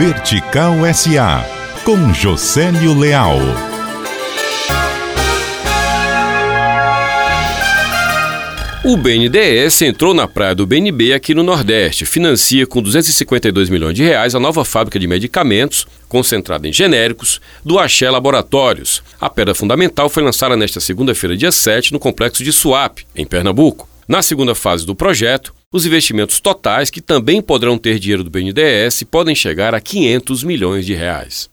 Vertical SA, com Josélio Leal. O BNDES entrou na praia do BNB aqui no Nordeste, financia com 252 milhões de reais a nova fábrica de medicamentos, concentrada em genéricos, do Axé Laboratórios. A pedra fundamental foi lançada nesta segunda-feira, dia 7, no complexo de Suape, em Pernambuco. Na segunda fase do projeto, os investimentos totais, que também poderão ter dinheiro do BNDES, podem chegar a 500 milhões de reais.